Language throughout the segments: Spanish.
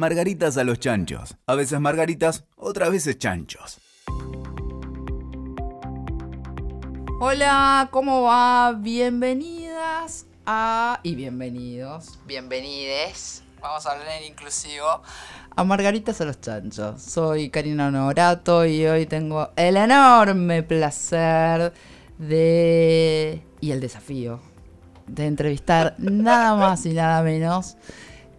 Margaritas a los chanchos. A veces margaritas, otras veces chanchos. Hola, ¿cómo va? Bienvenidas a... y bienvenidos, bienvenides, vamos a hablar en inclusivo, a Margaritas a los Chanchos. Soy Karina Honorato y hoy tengo el enorme placer de... y el desafío de entrevistar nada más y nada menos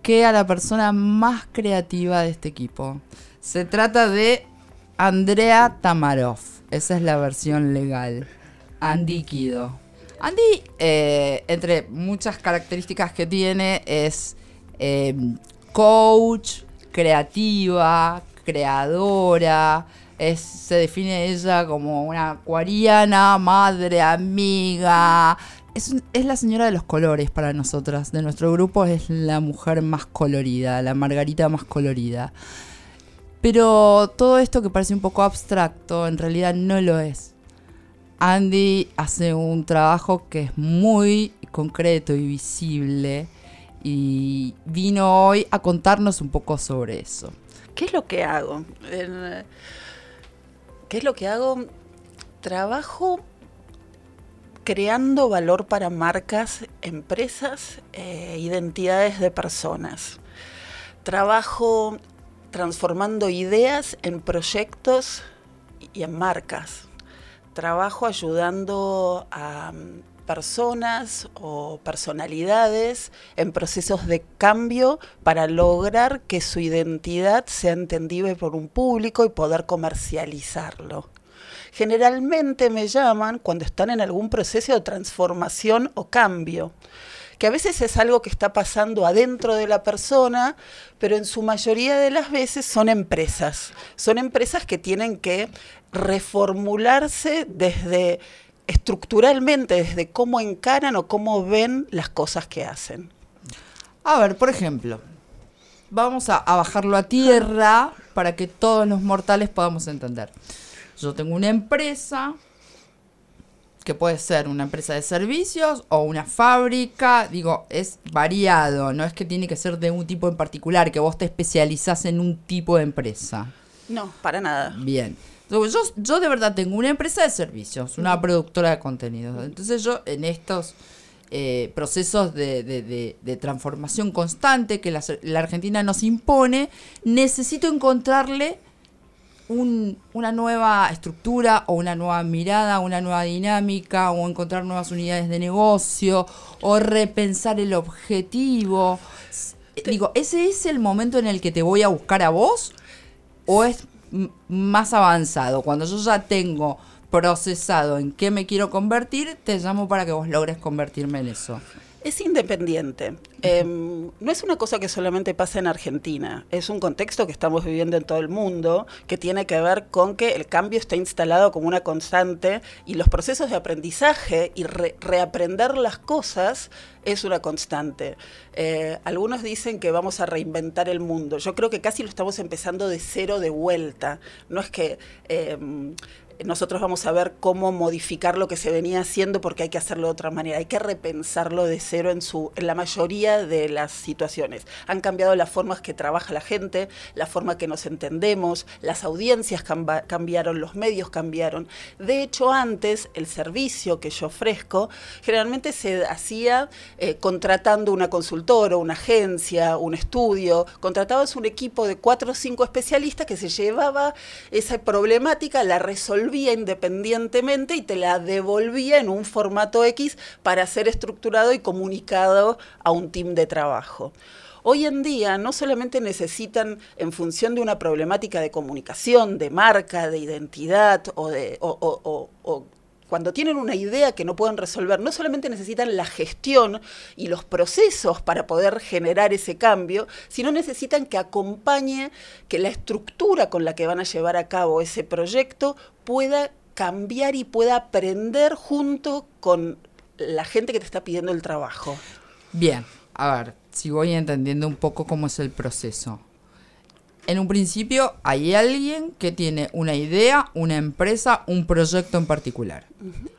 que a la persona más creativa de este equipo. Se trata de Andrea Tamarov. Esa es la versión legal. Andy Kido. Andy, eh, entre muchas características que tiene, es eh, coach, creativa, creadora. se define ella como una acuariana, madre, amiga, es, la señora de los colores para nosotras. De nuestro grupo es la mujer más colorida, la margarita más colorida. Pero todo esto que parece un poco abstracto, en realidad no lo es. Andy hace un trabajo que es muy concreto y visible y vino hoy a contarnos un poco sobre eso. ¿Qué es lo que hago? ¿Qué es lo que hago? Trabajo creando valor para marcas, empresas, e identidades de personas. Trabajo transformando ideas en proyectos y en marcas. Trabajo ayudando a mm, personas o personalidades en procesos de cambio para lograr que su identidad sea entendible por un público y poder comercializarlo generalmente me llaman cuando están en algún proceso de transformación o cambio que a veces es algo que está pasando adentro de la persona, pero en su mayoría de las veces son empresas. Son empresas que tienen que reformularse desde estructuralmente, desde cómo encaran o cómo ven las cosas que hacen. A ver, por ejemplo, vamos a, a bajarlo a tierra para que todos los mortales podamos entender. Yo tengo una empresa que puede ser una empresa de servicios o una fábrica, digo, es variado, no es que tiene que ser de un tipo en particular, que vos te especializás en un tipo de empresa. No, para nada. Bien. Yo, yo de verdad tengo una empresa de servicios, una productora de contenidos. Entonces yo en estos eh, procesos de, transformación constante que la Argentina nos impone, necesito encontrarle una nueva estructura o una nueva mirada, una nueva dinámica o encontrar nuevas unidades de negocio o repensar el objetivo. Digo, ¿ese es el momento en el que te voy a buscar a vos o es más avanzado? Cuando yo ya tengo procesado en qué me quiero convertir, te llamo para que vos logres convertirme en eso. Es independiente. Em, no es una cosa que solamente pasa en Argentina, es un contexto que estamos viviendo en todo el mundo, que tiene que ver con que el cambio está instalado como una constante y los procesos de aprendizaje y reaprender las cosas es una constante. Eh, algunos dicen que vamos a reinventar el mundo. Yo creo que casi lo estamos empezando de cero de vuelta. No es que em, nosotros vamos a ver cómo modificar lo que se venía haciendo porque hay que hacerlo de otra manera, hay que repensarlo de cero en, su, en la mayoría de las situaciones. Han cambiado las formas que trabaja la gente, la forma que nos entendemos, las audiencias cambiaron, los medios cambiaron. De hecho, antes el servicio que yo ofrezco generalmente se hacía eh, contratando una consultora, una agencia, un estudio, contratabas un equipo de cuatro o cinco especialistas que se llevaba esa problemática, la resolvía independientemente y te la devolvía en un formato X para ser estructurado y comunicado a un team de trabajo. Hoy en día no solamente necesitan, en función de una problemática de comunicación, de marca, de identidad o de cuando tienen una idea que no pueden resolver, no solamente necesitan la gestión y los procesos para poder generar ese cambio, sino necesitan que acompañe, que la estructura con la que van a llevar a cabo ese proyecto pueda cambiar y pueda aprender junto con la gente que te está pidiendo el trabajo. Bien, a ver, si voy entendiendo un poco cómo es el proceso en un principio hay alguien que tiene una idea, una empresa, un proyecto en particular.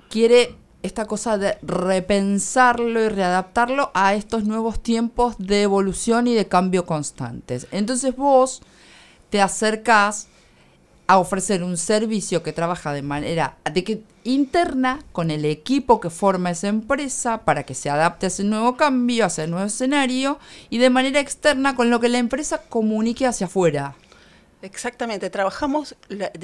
Quiere esta cosa de repensarlo y readaptarlo a estos nuevos tiempos de evolución y de cambio constantes. Entonces vos te acercás a ofrecer un servicio que trabaja de manera de que, interna con el equipo que forma esa empresa para que se adapte a ese nuevo cambio, a ese nuevo escenario, y de manera externa con lo que la empresa comunique hacia afuera. Exactamente, trabajamos,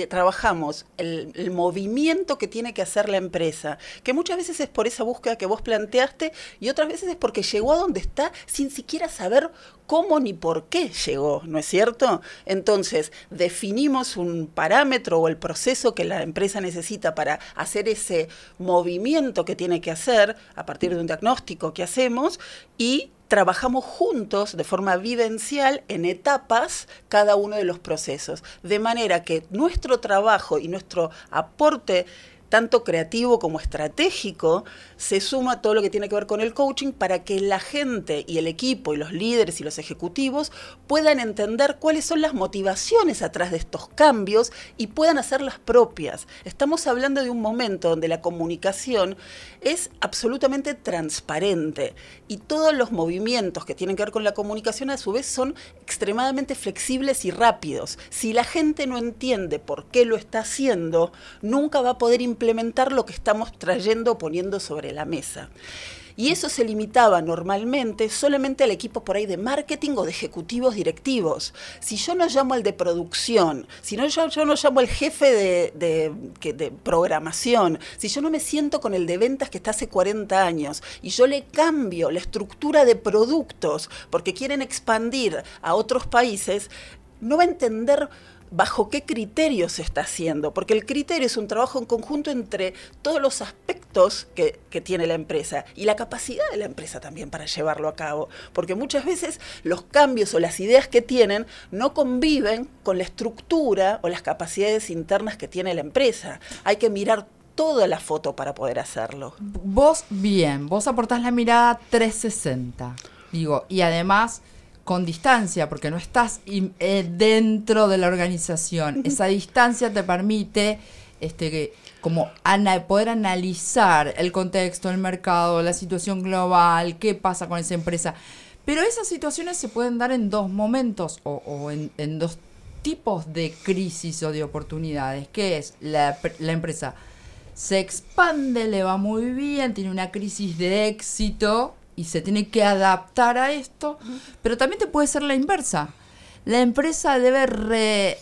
trabajamos el, el, movimiento que tiene que hacer la empresa, que muchas veces es por esa búsqueda que vos planteaste y otras veces es porque llegó a donde está sin siquiera saber cómo ni por qué llegó, ¿no es cierto? Entonces, definimos un parámetro o el proceso que la empresa necesita para hacer ese movimiento que tiene que hacer a partir de un diagnóstico que hacemos y trabajamos juntos de forma vivencial en etapas cada uno de los procesos, de manera que nuestro trabajo y nuestro aporte tanto creativo como estratégico, se suma todo lo que tiene que ver con el coaching para que la gente y el equipo y los líderes y los ejecutivos puedan entender cuáles son las motivaciones atrás de estos cambios y puedan hacerlas propias. Estamos hablando de un momento donde la comunicación es absolutamente transparente y todos los movimientos que tienen que ver con la comunicación a su vez son extremadamente flexibles y rápidos. Si la gente no entiende por qué lo está haciendo, nunca va a poder implementar lo que estamos trayendo o poniendo sobre la mesa. Y eso se limitaba normalmente solamente al equipo por ahí de marketing o de ejecutivos directivos. Si yo no llamo al de producción, si no, yo, no llamo al jefe de, de, de, programación, si yo no me siento con el de ventas que está hace 40 años y yo le cambio la estructura de productos porque quieren expandir a otros países, no va a entender bajo qué criterio se está haciendo, porque el criterio es un trabajo en conjunto entre todos los aspectos que, tiene la empresa y la capacidad de la empresa también para llevarlo a cabo, porque muchas veces los cambios o las ideas que tienen no conviven con la estructura o las capacidades internas que tiene la empresa. Hay que mirar toda la foto para poder hacerlo. Vos bien, vos aportás la mirada 360, digo, y además con distancia, porque no estás eh, dentro de la organización. Esa distancia te permite este, como ana poder analizar el contexto, el mercado, la situación global, qué pasa con esa empresa. Pero esas situaciones se pueden dar en dos momentos o, o en, en, dos tipos de crisis o de oportunidades, que es la, la empresa se expande, le va muy bien, tiene una crisis de éxito, y se tiene que adaptar a esto, pero también te puede ser la inversa. La empresa debe, re,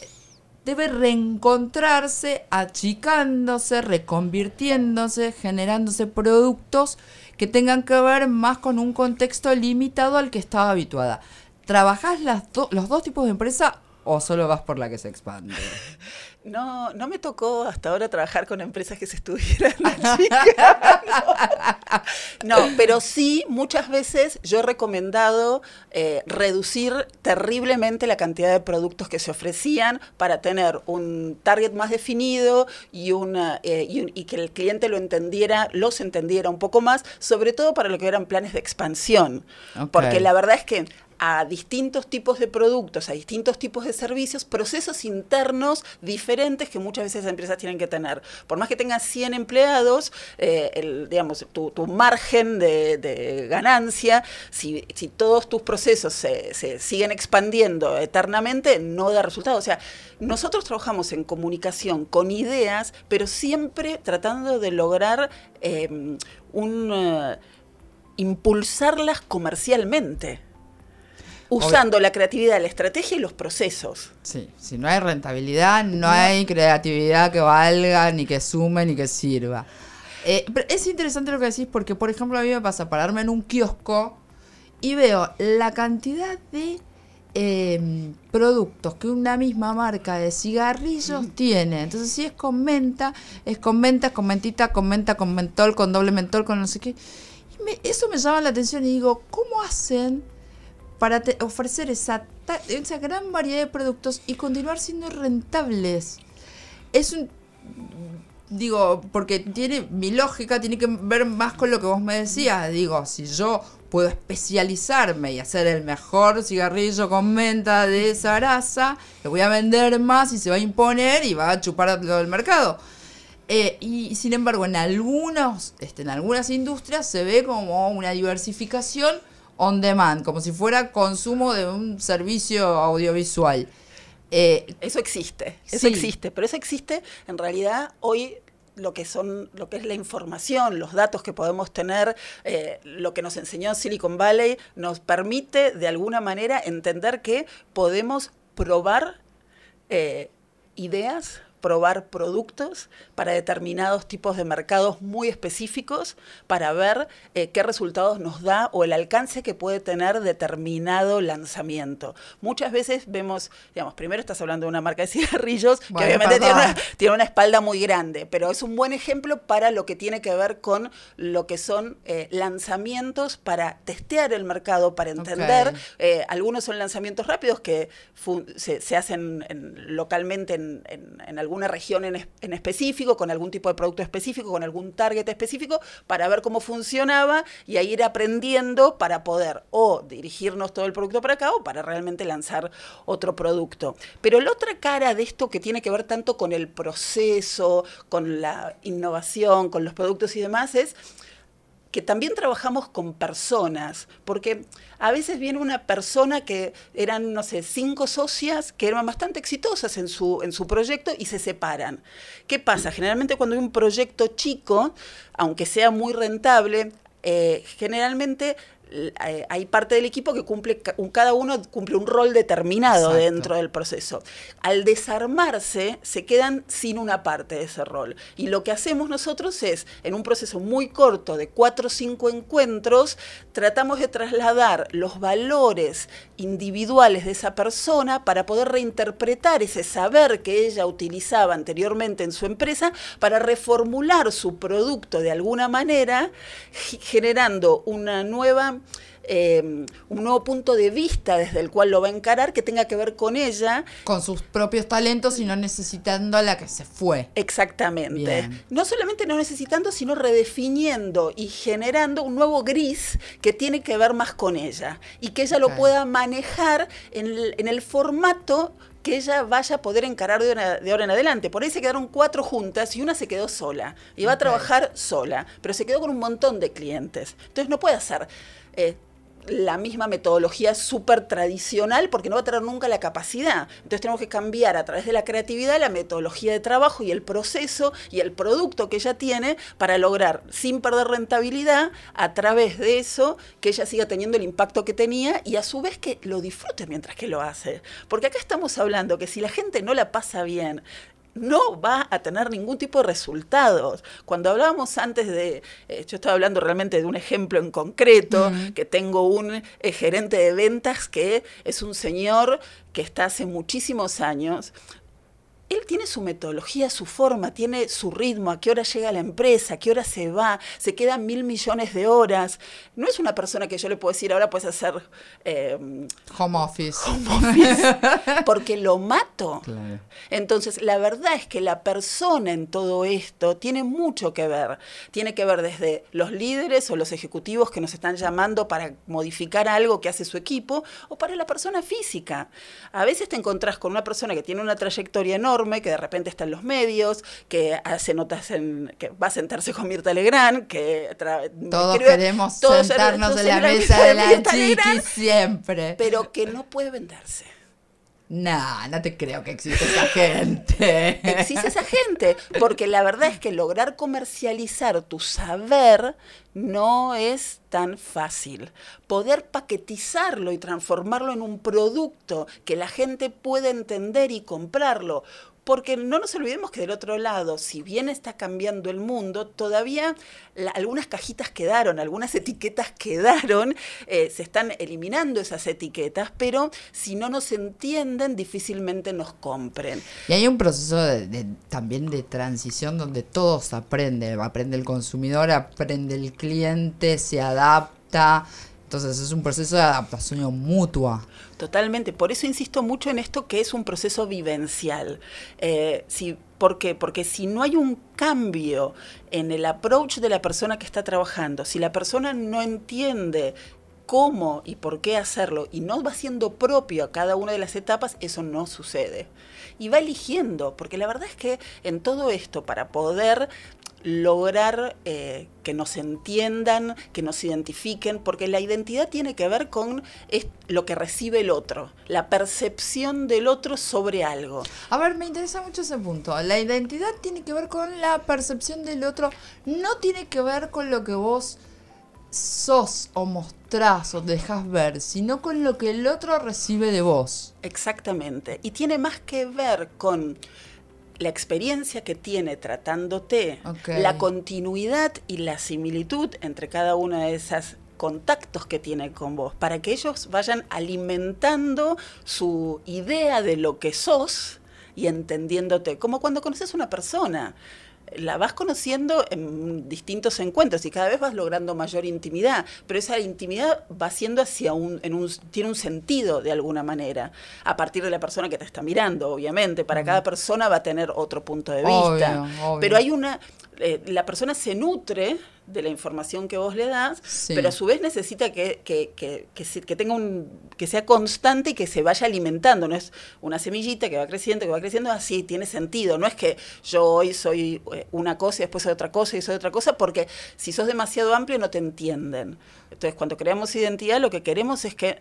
debe reencontrarse, achicándose, reconvirtiéndose, generándose productos que tengan que ver más con un contexto limitado al que estaba habituada. ¿Trabajás las los dos tipos de empresa o solo vas por la que se expande? No, no me tocó hasta ahora trabajar con empresas que se estuvieran no, pero sí, muchas veces yo he recomendado eh, reducir terriblemente la cantidad de productos que se ofrecían para tener un target más definido y, una, eh, y, y, que el cliente lo entendiera, los entendiera un poco más, sobre todo para lo que eran planes de expansión. Okay. Porque la verdad es que a distintos tipos de productos, a distintos tipos de servicios, procesos internos diferentes que muchas veces las empresas tienen que tener. Por más que tengan 100 empleados, eh, digamos, tu, margen de, ganancia, si, todos tus procesos se, siguen expandiendo eternamente, no da resultado. O sea, nosotros trabajamos en comunicación con ideas, pero siempre tratando de lograr eh, un... Uh, impulsarlas comercialmente usando Obvio. la creatividad, la estrategia y los procesos. Sí, si no hay rentabilidad, no, no. hay creatividad que valga, ni que sume, ni que sirva. Eh, pero es interesante lo que decís porque, por ejemplo, a mí me pasa pararme en un kiosco y veo la cantidad de eh, productos que una misma marca de cigarrillos mm. tiene. Entonces, si es con menta, es con menta, es con mentita, con menta, con mentol, con doble mentol, con no sé qué. Y me, eso me llama la atención y digo, ¿cómo hacen? Para ofrecer esa, esa gran variedad de productos y continuar siendo rentables. Es un digo, porque tiene mi lógica tiene que ver más con lo que vos me decías. Digo, si yo puedo especializarme y hacer el mejor cigarrillo con menta de esa raza, lo voy a vender más y se va a imponer y va a chupar todo el mercado. Eh, y sin embargo, en algunos, este, en algunas industrias se ve como una diversificación on demand, como si fuera consumo de un servicio audiovisual. Eh, eso existe, eso existe, pero eso existe en realidad hoy lo que son, lo que es la información, los datos que podemos tener, eh, lo que nos enseñó Silicon Valley, nos permite de alguna manera entender que podemos probar eh, ideas probar productos para determinados tipos de mercados muy específicos para ver eh, qué resultados nos da o el alcance que puede tener determinado lanzamiento. Muchas veces vemos, digamos, primero estás hablando de una marca de cigarrillos que obviamente tiene una, espalda muy grande, pero es un buen ejemplo para lo que tiene que ver con lo que son eh, lanzamientos para testear el mercado, para entender. Eh, algunos son lanzamientos rápidos que se, hacen localmente en, en, en alguna región en, específico, con algún tipo de producto específico, con algún target específico, para ver cómo funcionaba y a ir aprendiendo para poder o dirigirnos todo el producto para acá o para realmente lanzar otro producto. Pero la otra cara de esto que tiene que ver tanto con el proceso, con la innovación, con los productos y demás es que también trabajamos con personas, porque a veces viene una persona que eran, no sé, cinco socias que eran bastante exitosas en su, en su proyecto y se separan. ¿Qué pasa? Generalmente cuando hay un proyecto chico, aunque sea muy rentable, eh, generalmente hay parte del equipo que cumple, cada uno cumple un rol determinado dentro del proceso. Al desarmarse, se quedan sin una parte de ese rol. Y lo que hacemos nosotros es, en un proceso muy corto de cuatro o cinco encuentros, tratamos de trasladar los valores individuales de esa persona para poder reinterpretar ese saber que ella utilizaba anteriormente en su empresa para reformular su producto de alguna manera, generando una nueva Em, un nuevo punto de vista desde el cual lo va a encarar que tenga que ver con ella. Con sus propios talentos y no necesitando a la que se fue. Exactamente. No solamente no necesitando, sino redefiniendo y generando un nuevo gris que tiene que ver más con ella y que ella lo pueda manejar en el, en el formato que ella vaya a poder encarar de, ahora en adelante. Por ahí se quedaron cuatro juntas y una se quedó sola. Y va a trabajar sola, pero se quedó con un montón de clientes. Entonces no puede hacer eh, la misma metodología súper tradicional porque no va a tener nunca la capacidad. Entonces tenemos que cambiar a través de la creatividad la metodología de trabajo y el proceso y el producto que ella tiene para lograr, sin perder rentabilidad, a través de eso, que ella siga teniendo el impacto que tenía y a su vez que lo disfrute mientras que lo hace. Porque acá estamos hablando que si la gente no la pasa bien, no va a tener ningún tipo de resultados. Cuando hablábamos antes de, eh, yo estaba hablando realmente de un ejemplo en concreto, que tengo un eh, gerente de ventas que es un señor que está hace muchísimos años él tiene su metodología, su forma, tiene su ritmo, a qué hora llega a la empresa, a qué hora se va, se quedan mil millones de horas. No es una persona que yo le puedo decir, ahora puedes hacer... Eh, home office. Home office, porque lo mato. Entonces, la verdad es que la persona en todo esto tiene mucho que ver. Tiene que ver desde los líderes o los ejecutivos que nos están llamando para modificar algo que hace su equipo, o para la persona física. A veces te encontrás con una persona que tiene una trayectoria enorme, que de repente está en los medios, que hace notas en, que va a sentarse con Mirta Legrand, que todos queremos sentarnos en la mesa de la chiqui siempre. Pero que no puede venderse. No, no te creo que existe esa gente. Existe esa gente, porque la verdad es que lograr comercializar tu saber no es tan fácil. Poder paquetizarlo y transformarlo en un producto que la gente pueda entender y comprarlo porque no nos olvidemos que del otro lado, si bien está cambiando el mundo, todavía algunas cajitas quedaron, algunas etiquetas quedaron, eh, se están eliminando esas etiquetas, pero si no nos entienden, difícilmente nos compren. Y hay un proceso también de transición donde todos aprenden, aprende el consumidor, aprende el cliente, se adapta. Entonces es un proceso de adaptación mutua. Totalmente, por eso insisto mucho en esto que es un proceso vivencial. Eh, ¿Por qué? Porque si no hay un cambio en el approach de la persona que está trabajando, si la persona no entiende cómo y por qué hacerlo y no va siendo propio a cada una de las etapas, eso no sucede. Y va eligiendo, porque la verdad es que en todo esto, para poder lograr eh, que nos entiendan, que nos identifiquen, porque la identidad tiene que ver con lo que recibe el otro, la percepción del otro sobre algo. A ver, me interesa mucho ese punto. La identidad tiene que ver con la percepción del otro, no tiene que ver con lo que vos sos o mostrás o dejas ver, sino con lo que el otro recibe de vos. Exactamente. Y tiene más que ver con la experiencia que tiene tratándote, la continuidad y la similitud entre cada una de esas contactos que tiene con vos, para que ellos vayan alimentando su idea de lo que sos y entendiéndote, como cuando conoces a una persona la vas conociendo en distintos encuentros y cada vez vas logrando mayor intimidad, pero esa intimidad va siendo hacia un, en un, tiene un sentido de alguna manera, a partir de la persona que te está mirando, obviamente, para cada persona va a tener otro punto de vista, pero hay una, eh, la persona se nutre de la información que vos le das, pero a su vez necesita que, que, que, que, tenga un, que sea constante y que se vaya alimentando. No es una semillita que va creciendo, que va creciendo, así tiene sentido. No es que yo hoy soy eh, una cosa y después soy otra cosa y soy otra cosa, porque si sos demasiado amplio no te entienden. Entonces, cuando creamos identidad, lo que queremos es que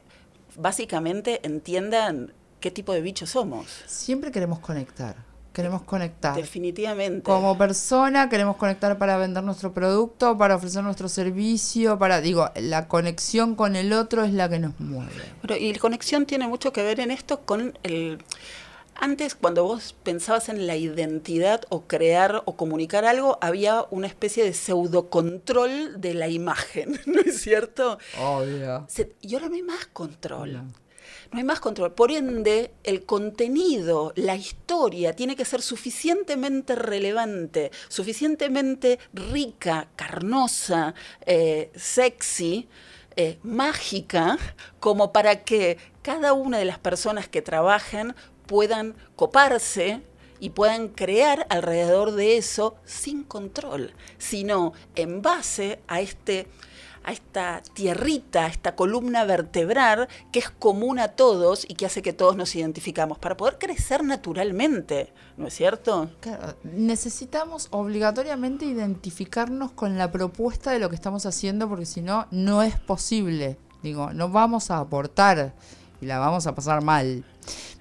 básicamente entiendan qué tipo de bicho somos. Siempre queremos conectar. Queremos conectar. Definitivamente. Como persona queremos conectar para vender nuestro producto, para ofrecer nuestro servicio, para, digo, la conexión con el otro es la que nos mueve. Pero, y la conexión tiene mucho que ver en esto con el... Antes, cuando vos pensabas en la identidad o crear o comunicar algo, había una especie de pseudocontrol de la imagen, ¿no es cierto? Obvio. y ahora no hay más control no hay más control. Por ende, el contenido, la historia, tiene que ser suficientemente relevante, suficientemente rica, carnosa, eh, sexy, eh, mágica, como para que cada una de las personas que trabajen puedan coparse y puedan crear alrededor de eso sin control, sino en base a este a esta tierrita, a esta columna vertebral que es común a todos y que hace que todos nos identificamos para poder crecer naturalmente, ¿no es cierto? Claro, necesitamos obligatoriamente identificarnos con la propuesta de lo que estamos haciendo porque si no, no es posible. Digo, no vamos a aportar y la vamos a pasar mal.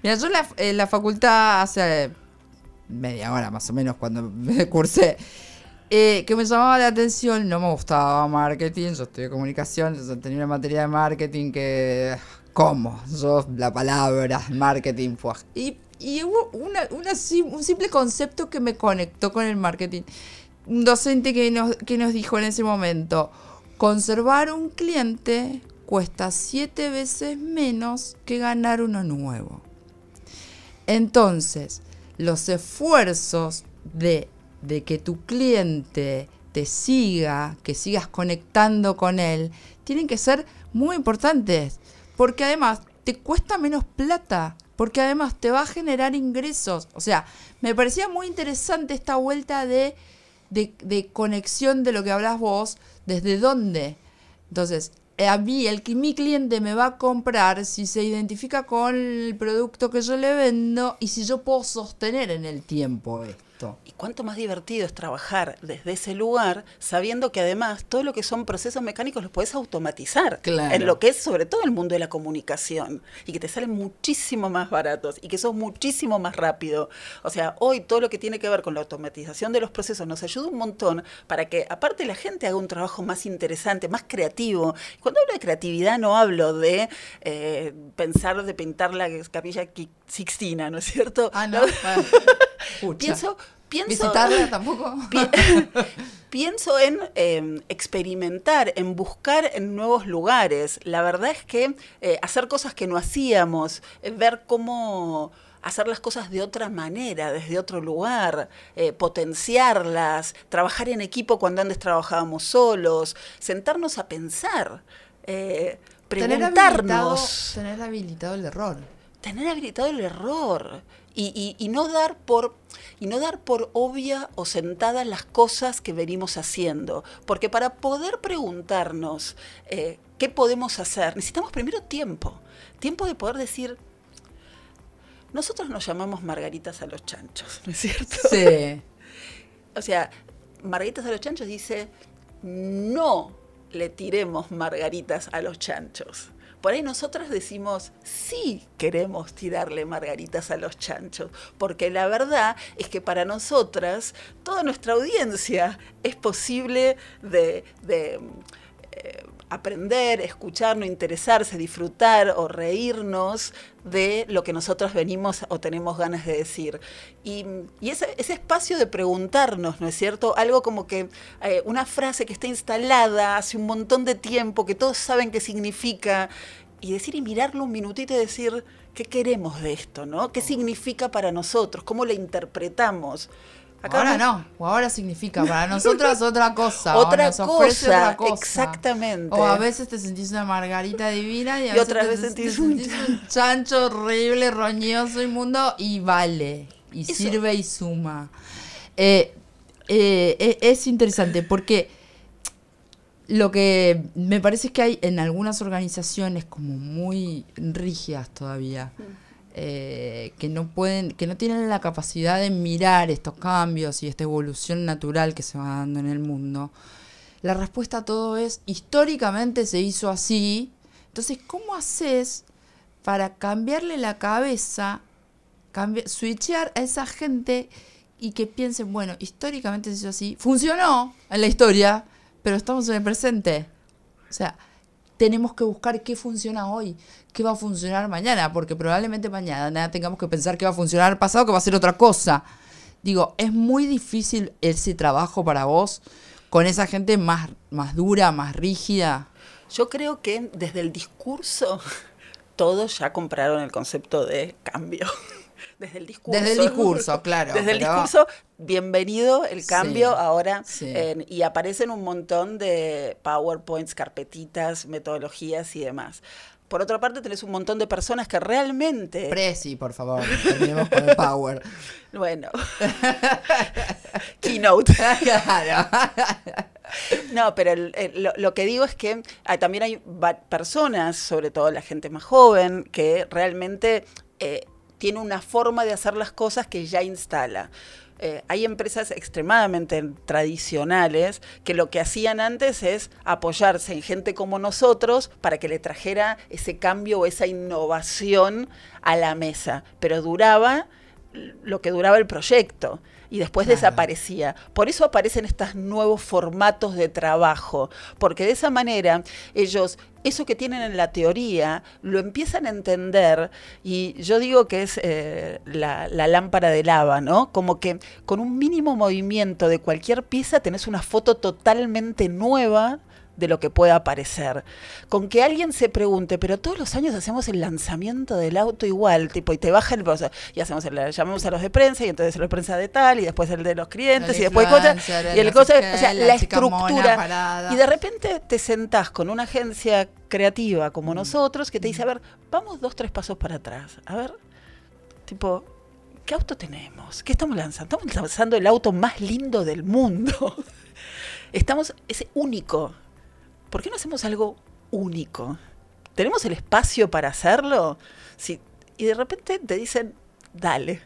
Mira, yo en la, en la facultad hace media hora más o menos cuando me cursé eh, que me llamaba la atención, no me gustaba marketing, yo estudié comunicación, yo tenía una materia de marketing que... ¿Cómo? Yo, la palabra, marketing, pues. Y, y hubo un simple concepto que me conectó con el marketing. Un docente que nos, que nos dijo en ese momento, conservar un cliente cuesta siete veces menos que ganar uno nuevo. Entonces, los esfuerzos de de que tu cliente te siga, que sigas conectando con él, tienen que ser muy importantes, porque además te cuesta menos plata, porque además te va a generar ingresos. O sea, me parecía muy interesante esta vuelta de, de, conexión de lo que hablas vos, desde dónde. Entonces, a mí, el que mi cliente me va a comprar si se identifica con el producto que yo le vendo y si yo puedo sostener en el tiempo. Y cuánto más divertido es trabajar desde ese lugar, sabiendo que además todo lo que son procesos mecánicos los puedes automatizar. En lo que es sobre todo el mundo de la comunicación. Y que te salen muchísimo más baratos y que sos muchísimo más rápido. O sea, hoy todo lo que tiene que ver con la automatización de los procesos nos ayuda un montón para que aparte la gente haga un trabajo más interesante, más creativo. Cuando hablo de creatividad no hablo de eh, pensar de pintar la capilla Sixtina, ¿no es cierto? Ah, no. Pienso pienso, ¿Visitarla tampoco? pienso en em, experimentar, en buscar en nuevos lugares. La verdad es que eh, hacer cosas que no hacíamos, eh, ver cómo hacer las cosas de otra manera, desde otro lugar, eh, potenciarlas, trabajar en equipo cuando antes trabajábamos solos, sentarnos a pensar, preguntarnos. tener habilitado el error tener habilitado el error y, y, no dar por y no dar por obvia o sentada las cosas que venimos haciendo, porque para poder preguntarnos eh, qué podemos hacer necesitamos primero tiempo, tiempo de poder decir nosotros nos llamamos margaritas a los chanchos, ¿no es cierto? Sí. o sea, margaritas a los chanchos dice no le tiremos margaritas a los chanchos. Por ahí nosotras decimos, sí queremos tirarle margaritas a los chanchos, porque la verdad es que para nosotras, toda nuestra audiencia es posible de, eh, aprender, escucharnos, interesarse, disfrutar o reírnos de lo que nosotros venimos o tenemos ganas de decir. Y, ese, espacio de preguntarnos, ¿no es cierto? Algo como que eh, una frase que está instalada hace un montón de tiempo, que todos saben qué significa, y decir y mirarlo un minutito y decir, ¿qué queremos de esto? ¿no? ¿Qué significa para nosotros? ¿Cómo lo interpretamos? Ahora no, o ahora significa para nosotros otra cosa. Otra, cosa, otra cosa, exactamente. O a veces te sentís una margarita divina y, a veces, otra vez sentís, un... chancho horrible, roñoso, inmundo y vale, y sirve y suma. Eh, eh, e, es interesante porque lo que me parece es que hay en algunas organizaciones como muy rígidas todavía. Mm. Eh, que no pueden, que no tienen la capacidad de mirar estos cambios y esta evolución natural que se va dando en el mundo, la respuesta a todo es históricamente se hizo así. Entonces, ¿cómo haces para cambiarle la cabeza, switchear a esa gente y que piensen, bueno, históricamente se hizo así, funcionó en la historia, pero estamos en el presente. O sea, tenemos que buscar qué funciona hoy, qué va a funcionar mañana, porque probablemente mañana tengamos que pensar qué va a funcionar pasado, que va a ser otra cosa. Digo, es muy difícil ese trabajo para vos con esa gente más, más dura, más rígida. Yo creo que desde el discurso todos ya compraron el concepto de cambio. Desde el discurso. Desde el discurso, claro. Desde el discurso, bienvenido el cambio ahora. y aparecen un montón de PowerPoints, carpetitas, metodologías y demás. Por otra parte, tenés un montón de personas que realmente. Prezi, por favor, terminemos con el Power. Bueno. Keynote. No, pero lo, que digo es que ah, también hay personas, sobre todo la gente más joven, que realmente eh, tiene una forma de hacer las cosas que ya instala. Eh, hay empresas extremadamente tradicionales que lo que hacían antes es apoyarse en gente como nosotros para que le trajera ese cambio o esa innovación a la mesa, pero duraba lo que duraba el proyecto y después desaparecía. Por eso aparecen estos nuevos formatos de trabajo, porque de esa manera ellos eso que tienen en la teoría lo empiezan a entender y yo digo que es eh, la, la, lámpara de lava, ¿no? Como que con un mínimo movimiento de cualquier pieza tenés una foto totalmente nueva de lo que pueda aparecer. Con que alguien se pregunte, pero todos los años hacemos el lanzamiento del auto igual, tipo, y te baja el... y hacemos el, llamamos a los de prensa, y entonces el de prensa de tal, y después el de los clientes, y después cosas, y el cosa, o sea, la, estructura. Y de repente te sentás con una agencia creativa como mm. nosotros, que te dice, a ver, vamos dos, tres pasos para atrás. A ver, tipo, ¿qué auto tenemos? ¿Qué estamos lanzando? Estamos lanzando el auto más lindo del mundo. Estamos, es único, ¿por qué no hacemos algo único? ¿Tenemos el espacio para hacerlo? y de repente te dicen, dale,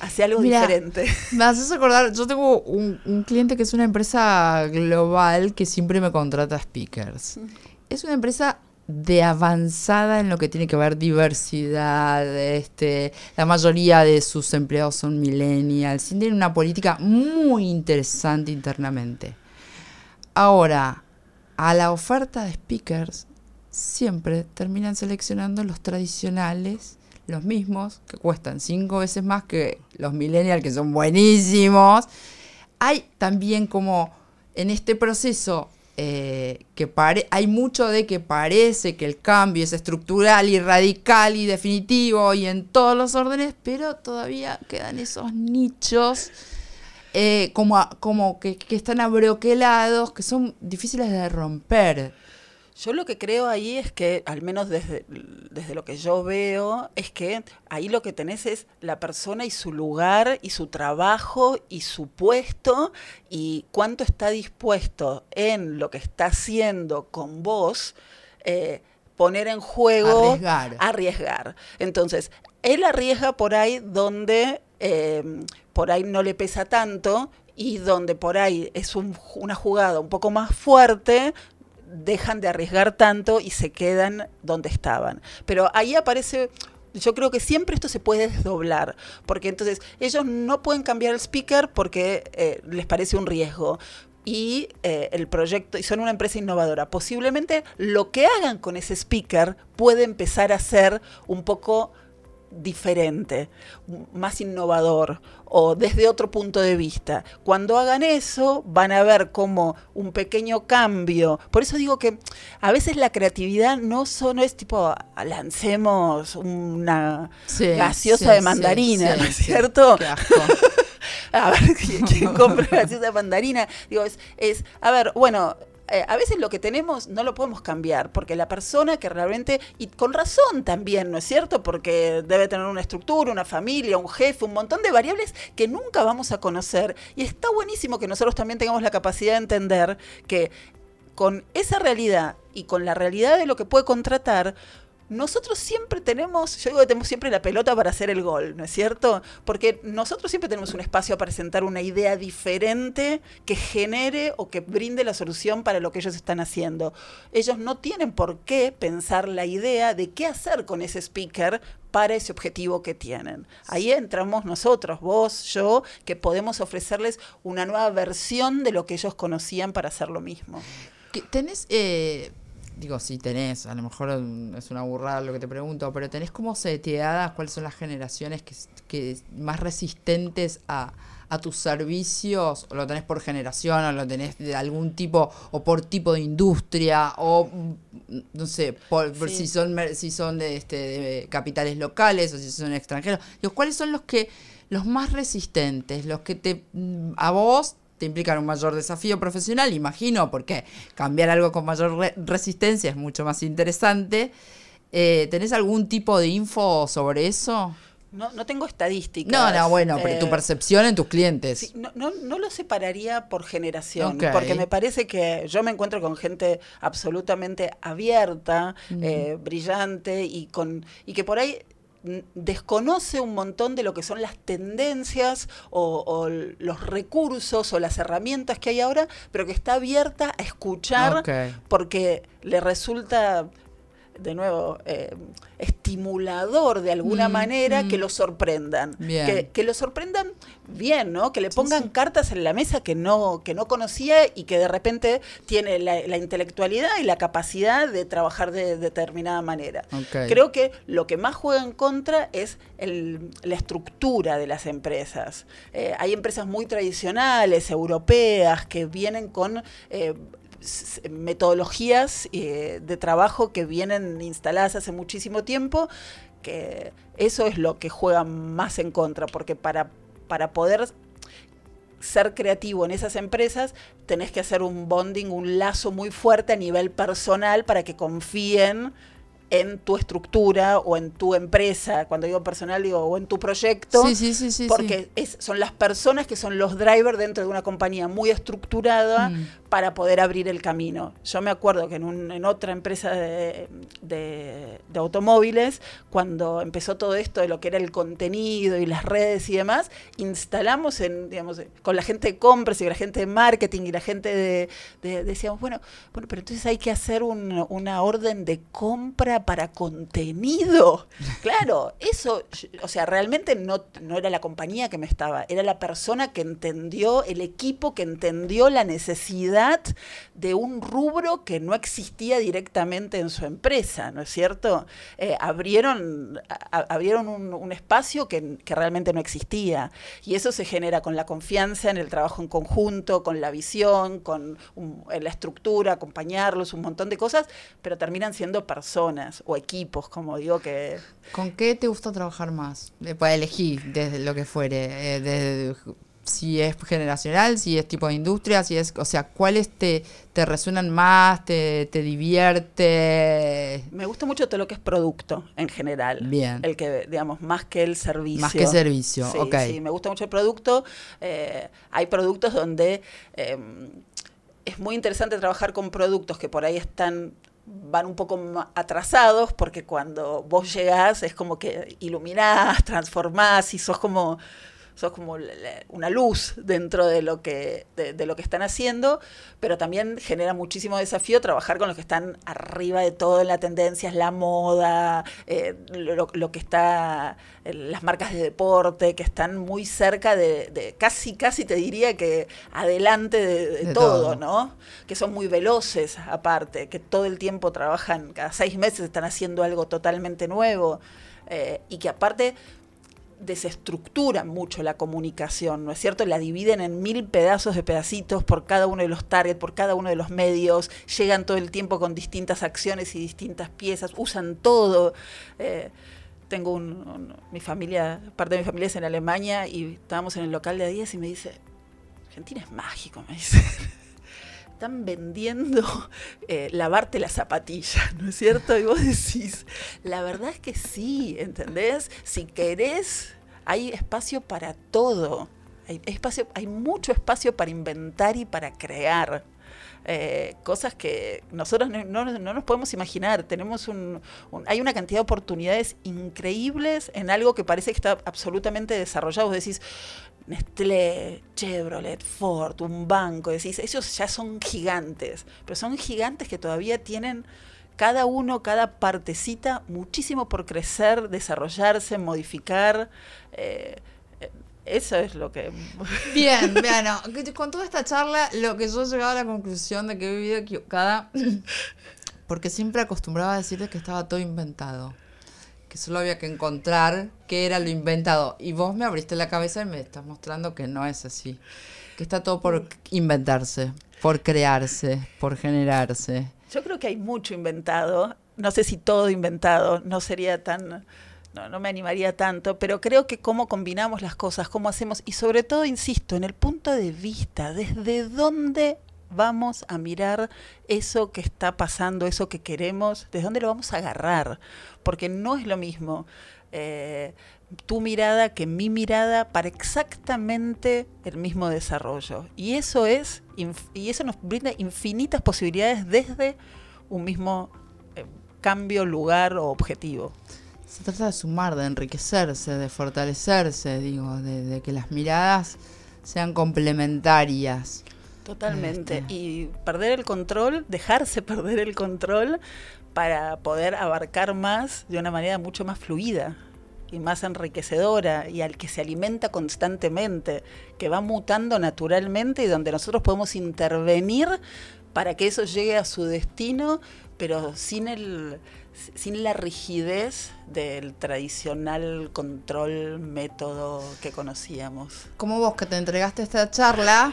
hace algo diferente. Me haces acordar, yo tengo un, cliente que es una empresa global que siempre me contrata speakers. Es una empresa de avanzada en lo que tiene que ver diversidad, este, la mayoría de sus empleados son millennials, tienen una política muy interesante internamente. Ahora, a la oferta de speakers siempre terminan seleccionando los tradicionales, los mismos, que cuestan cinco veces más que los millennials, que son buenísimos. Hay también como en este proceso eh, que hay mucho de que parece que el cambio es estructural y radical y definitivo y en todos los órdenes, pero todavía quedan esos nichos eh, como, como que, están abroquelados, que son difíciles de romper. Yo lo que creo ahí es que, al menos desde, desde lo que yo veo, es que ahí lo que tenés es la persona y su lugar y su trabajo y su puesto y cuánto está dispuesto en lo que está haciendo con vos. Eh, poner en juego, Arriesgar. arriesgar. Entonces, él arriesga por ahí donde eh, por ahí no le pesa tanto y donde por ahí es un- una jugada un poco más fuerte, dejan de arriesgar tanto y se quedan donde estaban. Pero ahí aparece... Yo creo que siempre esto se puede desdoblar, porque entonces ellos no pueden cambiar el speaker porque eh, les parece un riesgo. Y eh, el proyecto, y son una empresa innovadora. Posiblemente lo que hagan con ese speaker puede empezar a ser un poco diferente, más innovador o desde otro punto de vista. Cuando hagan eso, van a ver como un pequeño cambio. Por eso digo que a veces la creatividad no solo es tipo, "Ah, lancemos una Sí, gaseosa sí, de mandarina, sí, ¿no es cierto? Qué asco. a ver quién, quién compra gaseosa de mandarina. Digo, es, es a ver, bueno, eh, a veces lo que tenemos no lo podemos cambiar, porque la persona que realmente, y con razón también, ¿no es cierto? Porque debe tener una estructura, una familia, un jefe, un montón de variables que nunca vamos a conocer. Y está buenísimo que nosotros también tengamos la capacidad de entender que con esa realidad y con la realidad de lo que puede contratar, nosotros siempre tenemos, yo digo que tenemos siempre la pelota para hacer el gol, ¿no es cierto? Porque nosotros siempre tenemos un espacio a presentar una idea diferente que genere o que brinde la solución para lo que ellos están haciendo. Ellos no tienen por qué pensar la idea de qué hacer con ese speaker para ese objetivo que tienen. Ahí entramos nosotros, vos, yo, que podemos ofrecerles una nueva versión de lo que ellos conocían para hacer lo mismo. ¿Qué- ¿Tenés, eh, digo, si tenés, a lo mejor es una burrada lo que te pregunto, pero tenés como seteadas cuáles son las generaciones que, que más resistentes a, a tus servicios? ¿O lo tenés por generación o lo tenés de algún tipo o por tipo de industria o mm, no sé, por, por Sí. si son si son de, este, de capitales locales o si son extranjeros? Digo, ¿cuáles son los que los más resistentes, los que te mm, a vos te implican un mayor desafío profesional, imagino, porque cambiar algo con mayor re- resistencia es mucho más interesante. Eh, ¿Tenés algún tipo de info sobre eso? No, no tengo estadísticas. No, no, bueno, pero tu Eh, percepción en tus clientes. Sí, no, no, no lo separaría por generación, porque me parece que yo me encuentro con gente absolutamente abierta, eh, brillante y con y que por ahí desconoce un montón de lo que son las tendencias o, los recursos o las herramientas que hay ahora, pero que está abierta a escuchar porque le resulta de nuevo, eh, estimulador de alguna Mm, manera mm. que lo sorprendan. Bien. Que, que lo sorprendan bien, ¿no? Que le pongan sí. cartas en la mesa que no, que no conocía y que de repente tiene la, la intelectualidad y la capacidad de trabajar de determinada manera. Creo que lo que más juega en contra es el- la estructura de las empresas. Eh, hay empresas muy tradicionales, europeas, que vienen con eh, metodologías eh, de trabajo que vienen instaladas hace muchísimo tiempo, que eso es lo que juega más en contra, porque para, para poder ser creativo en esas empresas, tenés que hacer un bonding, un lazo muy fuerte a nivel personal para que confíen en tu estructura o en tu empresa. Cuando digo personal, digo, o en tu proyecto. Sí, sí, sí, sí, porque es- son las personas que son los drivers dentro de una compañía muy estructurada Mm. Para poder abrir el camino. Yo me acuerdo que en, un- en otra empresa de, de- de automóviles, cuando empezó todo esto de lo que era el contenido y las redes y demás, instalamos en, digamos, con la gente de compras y la gente de marketing y la gente de, de- decíamos, bueno, bueno, pero entonces hay que hacer un- una orden de compra para contenido. Claro, eso, o sea, realmente no, no era la compañía que me estaba, era la persona que entendió, el equipo que entendió la necesidad de un rubro que no existía directamente en su empresa, ¿no es cierto? Eh, abrieron abrieron un, espacio que, que realmente no existía. Y eso se genera con la confianza en el trabajo en conjunto, con la visión, con la estructura, acompañarlos, un montón de cosas, pero terminan siendo personas o equipos, como digo que... ¿Con qué te gusta trabajar más? Eh, Para elegir desde lo que fuere. eh, si es generacional, si es tipo de industria, si es, o sea, cuáles te, te resuenan más, te, te divierte. Me gusta mucho todo lo que es producto en general. Bien. El que, digamos, más que el servicio. Más que servicio, Sí, ok. Sí, me gusta mucho el producto. Eh, hay productos donde eh, es muy interesante trabajar con productos que por ahí están van un poco atrasados porque cuando vos llegás es como que iluminás, transformás y sos como sos como una luz dentro de lo que de, de lo que están haciendo, pero también genera muchísimo desafío trabajar con los que están arriba de todo en la tendencia, es la moda, eh, lo, lo que está, eh, las marcas de deporte, que están muy cerca de, de- casi, casi te diría que adelante de, de De todo, todo. ¿no? Que son muy veloces aparte, que todo el tiempo trabajan, cada seis meses están haciendo algo totalmente nuevo, eh, y que aparte desestructuran mucho la comunicación, ¿no es cierto? La dividen en mil pedazos de pedacitos por cada uno de los targets, por cada uno de los medios, llegan todo el tiempo con distintas acciones y distintas piezas, usan todo. Eh, tengo un, un- mi familia, parte de mi familia es en Alemania y estábamos en el local de a 10 y me dice, Argentina es mágico, me dice. Están vendiendo eh, lavarte la zapatilla, ¿no es cierto? Y vos decís, la verdad es que sí, ¿entendés? Si querés, hay espacio para todo. Hay, espacio, hay mucho espacio para inventar y para crear. Eh, cosas que nosotros no, no- no nos podemos imaginar. Tenemos un, hay una cantidad de oportunidades increíbles en algo que parece que está absolutamente desarrollado. Vos decís, Nestlé, Chevrolet, Ford, un banco, decís, esos ya son gigantes, pero son gigantes que todavía tienen cada uno, cada partecita, muchísimo por crecer, desarrollarse, modificar. eh, eso es lo que... Bien, bien, no, que con toda esta charla, lo que yo he llegado a la conclusión de que he vivido equivocada, porque siempre acostumbraba a decirte que estaba todo inventado, que solo había que encontrar qué era lo inventado. Y vos me abriste la cabeza y me estás mostrando que no es así, que está todo por inventarse, por crearse, por generarse. Yo creo que hay mucho inventado, no sé si todo inventado, no sería tan, no, no me animaría tanto, pero creo que cómo combinamos las cosas, cómo hacemos, y sobre todo, insisto, en el punto de vista, desde dónde vamos a mirar eso que está pasando, eso que queremos, desde dónde lo vamos a agarrar, porque no es lo mismo. eh, tu mirada que mi mirada para exactamente el mismo desarrollo. Y eso es y eso nos brinda infinitas posibilidades desde un mismo eh, cambio, lugar o objetivo. Se trata de sumar, de enriquecerse, de fortalecerse, digo, de, de que las miradas sean complementarias. Totalmente. Este. Y perder el control, dejarse perder el control para poder abarcar más de una manera mucho más fluida y más enriquecedora y al que se alimenta constantemente, que va mutando naturalmente y donde nosotros podemos intervenir para que eso llegue a su destino, pero sin el sin la rigidez del tradicional control método que conocíamos. Como vos que te entregaste esta charla,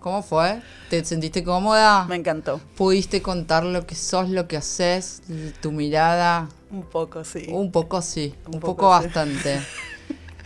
¿cómo fue? ¿Te sentiste cómoda? Me encantó. ¿Pudiste contar lo que sos, lo que haces, tu mirada? Un poco, sí. Un poco sí, un, Un poco, poco sí. bastante.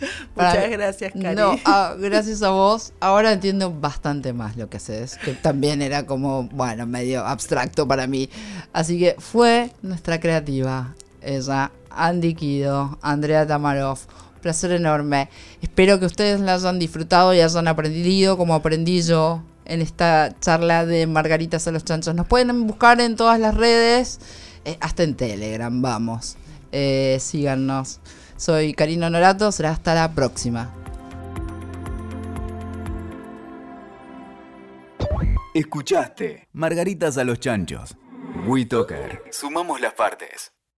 Muchas Para- gracias, Cari. No, ah, gracias a vos. Ahora entiendo bastante más lo que haces, que también era como, bueno, medio abstracto para mí. Así que fue nuestra creativa, ella, Andy Kido, Andrea Tamarov. Un placer enorme. Espero que ustedes la hayan disfrutado y hayan aprendido como aprendí yo en esta charla de Margaritas a los Chanchos. Nos pueden buscar en todas las redes, eh, hasta en Telegram, vamos. Eh, síganos. Soy Karina Honorato, será hasta la próxima. Escuchaste Margaritas a los Chanchos. WeToker. Sumamos las partes.